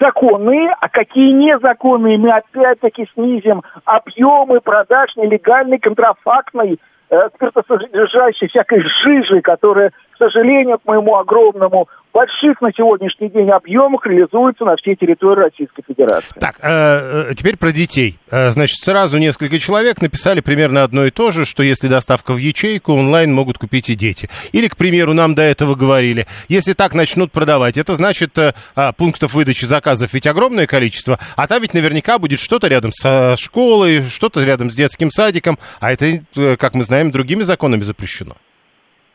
законные, а какие незаконные, мы опять-таки снизим объемы продаж нелегальной, контрафактной, э, спиртосодержащей всякой жижи, которая, к сожалению, к моему огромному больших на сегодняшний день объемах реализуется на всей территории Российской Федерации. Так, э, э, теперь про детей. Э, значит, сразу несколько человек написали примерно одно и то же, что если доставка в ячейку, онлайн могут купить и дети. Или, к примеру, нам до этого говорили, если так начнут продавать, это значит, э, а, пунктов выдачи заказов ведь огромное количество, а там ведь наверняка будет что-то рядом со школой, что-то рядом с детским садиком, а это, э, как мы знаем, другими законами запрещено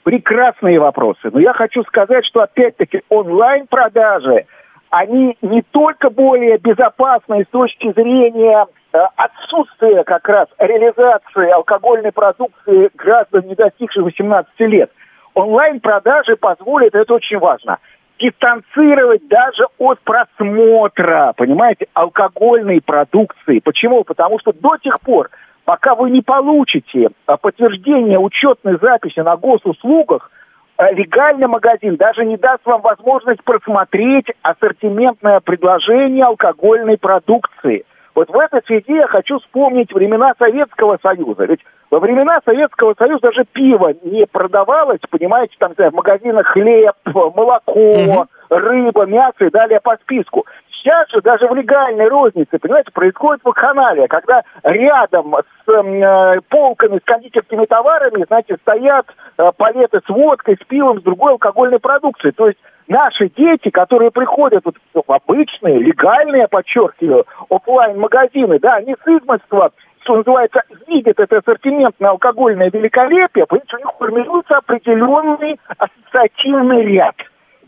прекрасные вопросы. Но я хочу сказать, что опять-таки онлайн-продажи, они не только более безопасны с точки зрения э, отсутствия как раз реализации алкогольной продукции граждан, не достигших 18 лет. Онлайн-продажи позволят, это очень важно, дистанцировать даже от просмотра, понимаете, алкогольной продукции. Почему? Потому что до тех пор, пока вы не получите а, подтверждение учетной записи на госуслугах, а, легальный магазин даже не даст вам возможность просмотреть ассортиментное предложение алкогольной продукции. Вот в этой связи я хочу вспомнить времена Советского Союза. Ведь во времена Советского Союза даже пиво не продавалось, понимаете, там в магазинах хлеб, молоко, рыба, мясо и далее по списку. Сейчас же даже в легальной рознице, понимаете, происходит вакханалия, когда рядом с э, полками с кондитерскими товарами, знаете, стоят э, палеты с водкой, с пивом, с другой алкогольной продукцией. То есть наши дети, которые приходят вот, в обычные, легальные, подчеркиваю, офлайн магазины да, они с измольства что называется, видят это ассортиментное алкогольное великолепие, понимаете, у них формируется определенный ассоциативный ряд.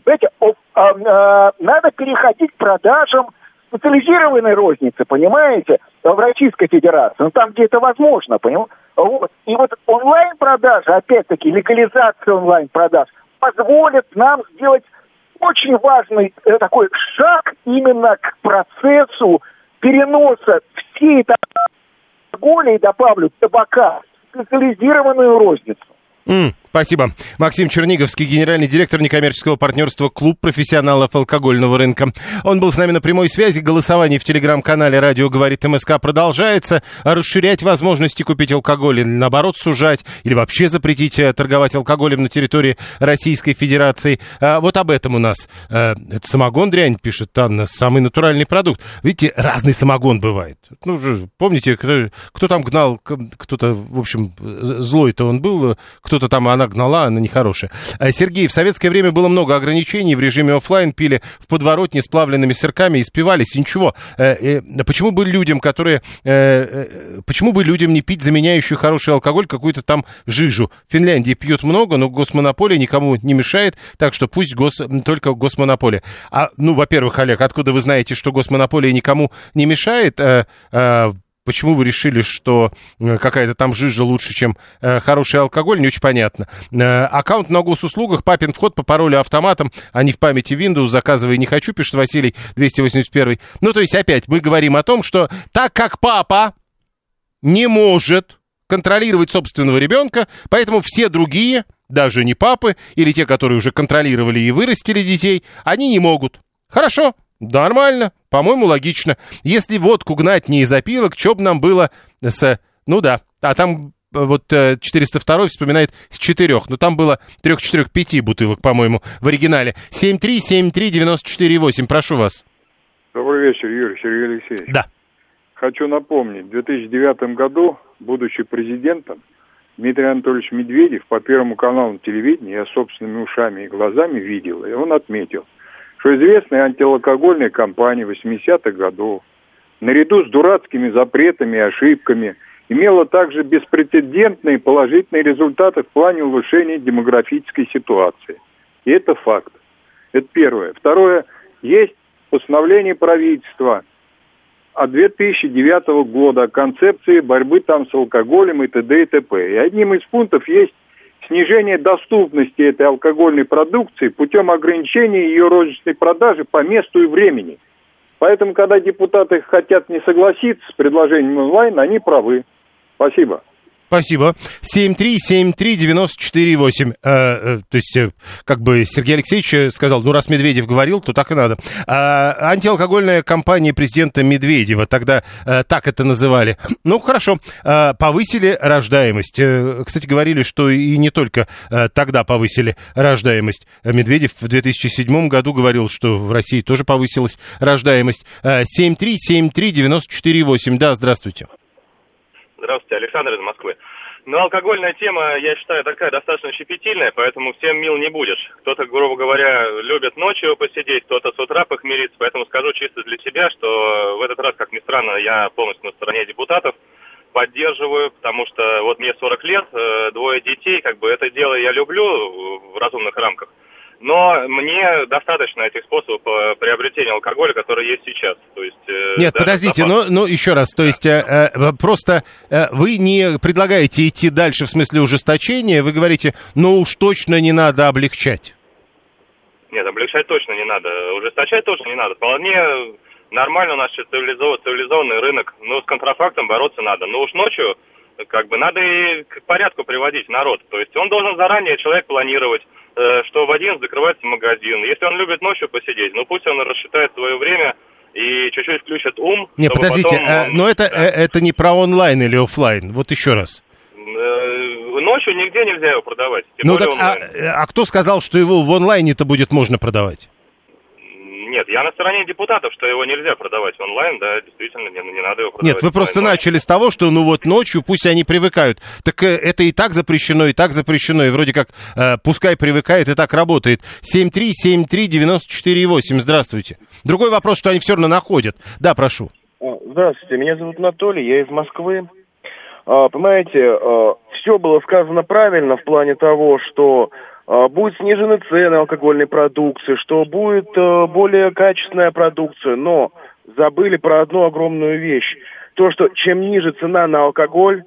Знаете, а, а, надо переходить к продажам специализированной розницы, понимаете, в Российской Федерации, ну там, где это возможно, понимаете. Вот. И вот онлайн-продажи, опять-таки, легализация онлайн-продаж позволит нам сделать очень важный э, такой шаг именно к процессу переноса всей алкоголя и добавлю табака в специализированную розницу. Mm, спасибо. Максим Черниговский, генеральный директор некоммерческого партнерства «Клуб профессионалов алкогольного рынка». Он был с нами на прямой связи. Голосование в телеграм-канале «Радио говорит МСК» продолжается. Расширять возможности купить алкоголь или, наоборот, сужать или вообще запретить э, торговать алкоголем на территории Российской Федерации. А, вот об этом у нас. А, это самогон дрянь, пишет Анна, самый натуральный продукт. Видите, разный самогон бывает. Ну, помните, кто, кто там гнал, кто-то, в общем, злой-то он был, кто кто-то там, она гнала, она нехорошая. Э, Сергей, в советское время было много ограничений, в режиме офлайн пили в подворотне с плавленными сырками и спивались, и ничего. Э, почему бы людям, которые... Э, почему бы людям не пить заменяющую хороший алкоголь какую-то там жижу? В Финляндии пьют много, но госмонополия никому не мешает, так что пусть гос, только госмонополия. А, ну, во-первых, Олег, откуда вы знаете, что госмонополия никому не мешает? Почему вы решили, что э, какая-то там жижа лучше, чем э, хороший алкоголь, не очень понятно. Э, аккаунт на госуслугах, папин вход по паролю автоматом, а не в памяти Windows, заказывай не хочу, пишет Василий 281. Ну, то есть опять мы говорим о том, что так как папа не может контролировать собственного ребенка, поэтому все другие, даже не папы, или те, которые уже контролировали и вырастили детей, они не могут. Хорошо, Нормально, по-моему, логично. Если водку гнать не из опилок, что бы нам было с... Ну да, а там э, вот 402 э, вспоминает с четырех, но там было трех, четырех, пяти бутылок, по-моему, в оригинале. 7373948, прошу вас. Добрый вечер, Юрий Сергей Алексеевич. Да. Хочу напомнить, в 2009 году, будучи президентом, Дмитрий Анатольевич Медведев по Первому каналу телевидения, я собственными ушами и глазами видел, и он отметил – что известная антиалкогольная кампания 80-х годов, наряду с дурацкими запретами и ошибками, имела также беспрецедентные положительные результаты в плане улучшения демографической ситуации. И это факт. Это первое. Второе. Есть постановление правительства от 2009 года о концепции борьбы там с алкоголем и т.д. и т.п. И одним из пунктов есть снижение доступности этой алкогольной продукции путем ограничения ее розничной продажи по месту и времени. Поэтому, когда депутаты хотят не согласиться с предложением онлайн, они правы. Спасибо. Спасибо. 7373948. Э, э, то есть, э, как бы Сергей Алексеевич э, сказал, ну, раз Медведев говорил, то так и надо. А, антиалкогольная кампания президента Медведева, тогда так это называли. Ну, хорошо, повысили рождаемость. Кстати, говорили, что и не только тогда повысили рождаемость. Медведев в 2007 году говорил, что в России тоже повысилась рождаемость. Э, 7373948. Да, здравствуйте. Здравствуйте, Александр из Москвы. Ну, алкогольная тема, я считаю, такая достаточно щепетильная, поэтому всем мил не будешь. Кто-то, грубо говоря, любит ночью посидеть, кто-то с утра похмелиться, поэтому скажу чисто для себя, что в этот раз, как ни странно, я полностью на стороне депутатов, поддерживаю, потому что вот мне 40 лет, э, двое детей, как бы это дело я люблю в разумных рамках. Но мне достаточно этих способов э, приобретения алкоголя, которые есть сейчас. То есть, э, Нет, подождите, ну, ну еще раз, то да. есть э, э, просто э, вы не предлагаете идти дальше в смысле ужесточения, вы говорите, ну уж точно не надо облегчать. Нет, облегчать точно не надо, ужесточать тоже не надо. Вполне нормально у нас цивилизованный, цивилизованный рынок, но с контрафактом бороться надо. Но уж ночью как бы надо и к порядку приводить народ. То есть он должен заранее человек планировать, что в один закрывается магазин. Если он любит ночью посидеть, ну пусть он рассчитает свое время и чуть-чуть включит ум. Не, подождите, а, он... но это, да. Э, это не про онлайн или офлайн. Вот еще раз. Э, ночью нигде нельзя его продавать. ну так, а, а кто сказал, что его в онлайне-то будет можно продавать? Нет, я на стороне депутатов, что его нельзя продавать онлайн, да, действительно, не, не надо его продавать. Нет, вы просто начали с того, что ну вот ночью пусть они привыкают. Так э, это и так запрещено, и так запрещено, и вроде как э, пускай привыкает, и так работает. 7373948, здравствуйте. Другой вопрос, что они все равно находят. Да, прошу. А, здравствуйте, меня зовут Анатолий, я из Москвы. А, понимаете, а, все было сказано правильно в плане того, что будут снижены цены алкогольной продукции, что будет а, более качественная продукция, но забыли про одну огромную вещь. То, что чем ниже цена на алкоголь,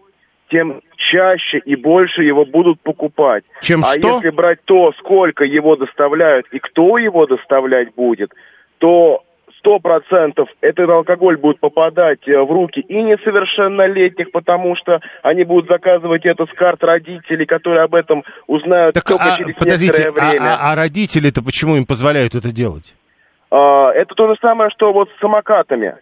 тем чаще и больше его будут покупать. Чем а что? если брать то, сколько его доставляют и кто его доставлять будет, то сто процентов этот алкоголь будет попадать э, в руки и несовершеннолетних, потому что они будут заказывать это с карт родителей, которые об этом узнают Так, только а, через подождите, некоторое а, время. а- а родители-то почему им позволяют это делать? А, это то же самое, что вот с самокатами.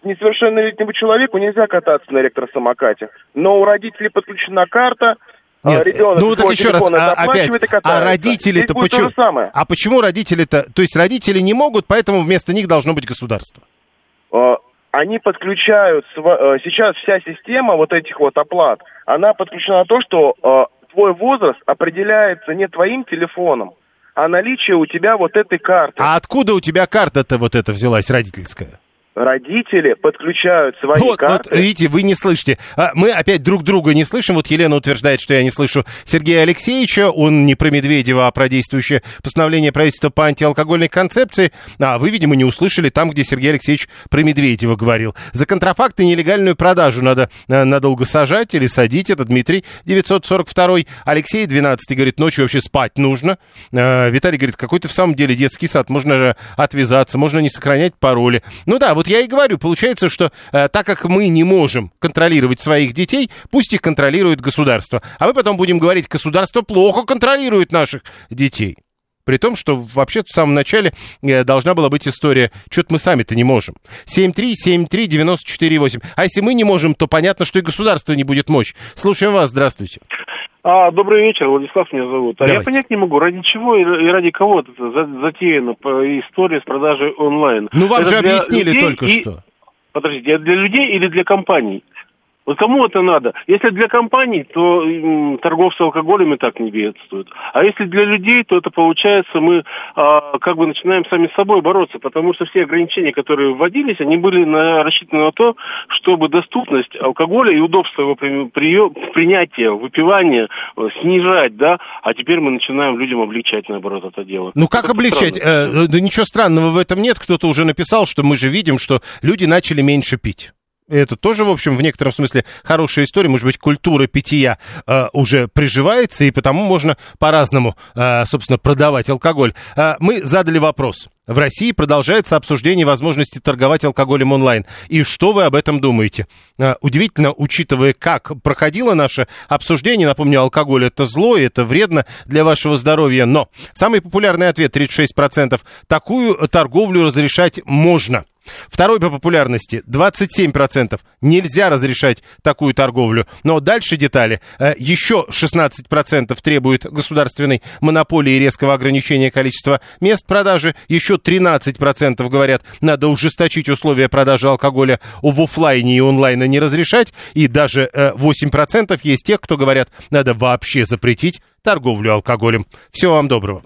С несовершеннолетнему человеку нельзя кататься на электросамокате, но у родителей подключена карта, а, Нет, ребенок ну так еще раз, а, опять, а родители-то почему? А почему родители-то, то есть родители не могут, поэтому вместо них должно быть государство? Э, они подключают, э, сейчас вся система вот этих вот оплат, она подключена на то, что э, твой возраст определяется не твоим телефоном, а наличие у тебя вот этой карты. А откуда у тебя карта-то вот эта взялась родительская? Родители подключают свои Вот, карты. вот, видите, вы не слышите. А, Мы опять друг друга не слышим. Вот Елена утверждает, что я не слышу Сергея Алексеевича. Он не про Медведева, а про действующее постановление правительства по антиалкогольной концепции. А вы, видимо, не услышали там, где Сергей Алексеевич про Медведева говорил. За контрафакт и нелегальную продажу надо э, надолго сажать или садить. Это Дмитрий 942. Алексей 12 говорит, ночью вообще спать нужно. Э, Виталий говорит, какой-то в самом деле детский сад. Можно же отвязаться, можно не сохранять пароли. Ну да, вот я и говорю, получается, что э, так как мы не можем контролировать своих детей, пусть их контролирует государство. А мы потом будем говорить, государство плохо контролирует наших детей. При том, что вообще в самом начале э, должна была быть история, что-то мы сами-то не можем. 7373948. А если мы не можем, то понятно, что и государство не будет мочь. Слушаем вас, здравствуйте. А, добрый вечер, Владислав меня зовут. А я понять не могу, ради чего и и ради кого это за- затеяна по- история с продажей онлайн. Ну, вам Это же объяснили только и- что. Подождите, это для людей или для компаний? Вот кому это надо? Если для компаний, то м, торговцы алкоголем и так не бедствуют. А если для людей, то это получается мы а, как бы начинаем сами с собой бороться, потому что все ограничения, которые вводились, они были на, рассчитаны на то, чтобы доступность алкоголя и удобство его при- приё- принятия, выпивания э, снижать, да, а теперь мы начинаем людям облегчать, наоборот, это дело. Ну как Это облегчать? странно. Э, да ничего странного в этом нет. Кто-то уже написал, что мы же видим, что люди начали меньше пить. Это тоже, в общем, в некотором смысле хорошая история. Может быть, культура питья э, уже приживается, и потому можно по-разному, э, собственно, продавать алкоголь. Э, мы задали вопрос. В России продолжается обсуждение возможности торговать алкоголем онлайн. И что вы об этом думаете? Э, удивительно, учитывая, как проходило наше обсуждение. Напомню, алкоголь это зло, это вредно для вашего здоровья. Но самый популярный ответ 36%. Такую торговлю разрешать можно. Второй по популярности 27%. Нельзя разрешать такую торговлю. Но дальше детали. Э, Еще 16% требует государственной монополии и резкого ограничения количества мест продажи. Еще 13% говорят, надо ужесточить условия продажи алкоголя в офлайне и онлайне не разрешать. И даже э, 8% есть тех, кто говорят, надо вообще запретить торговлю алкоголем. Всего вам доброго.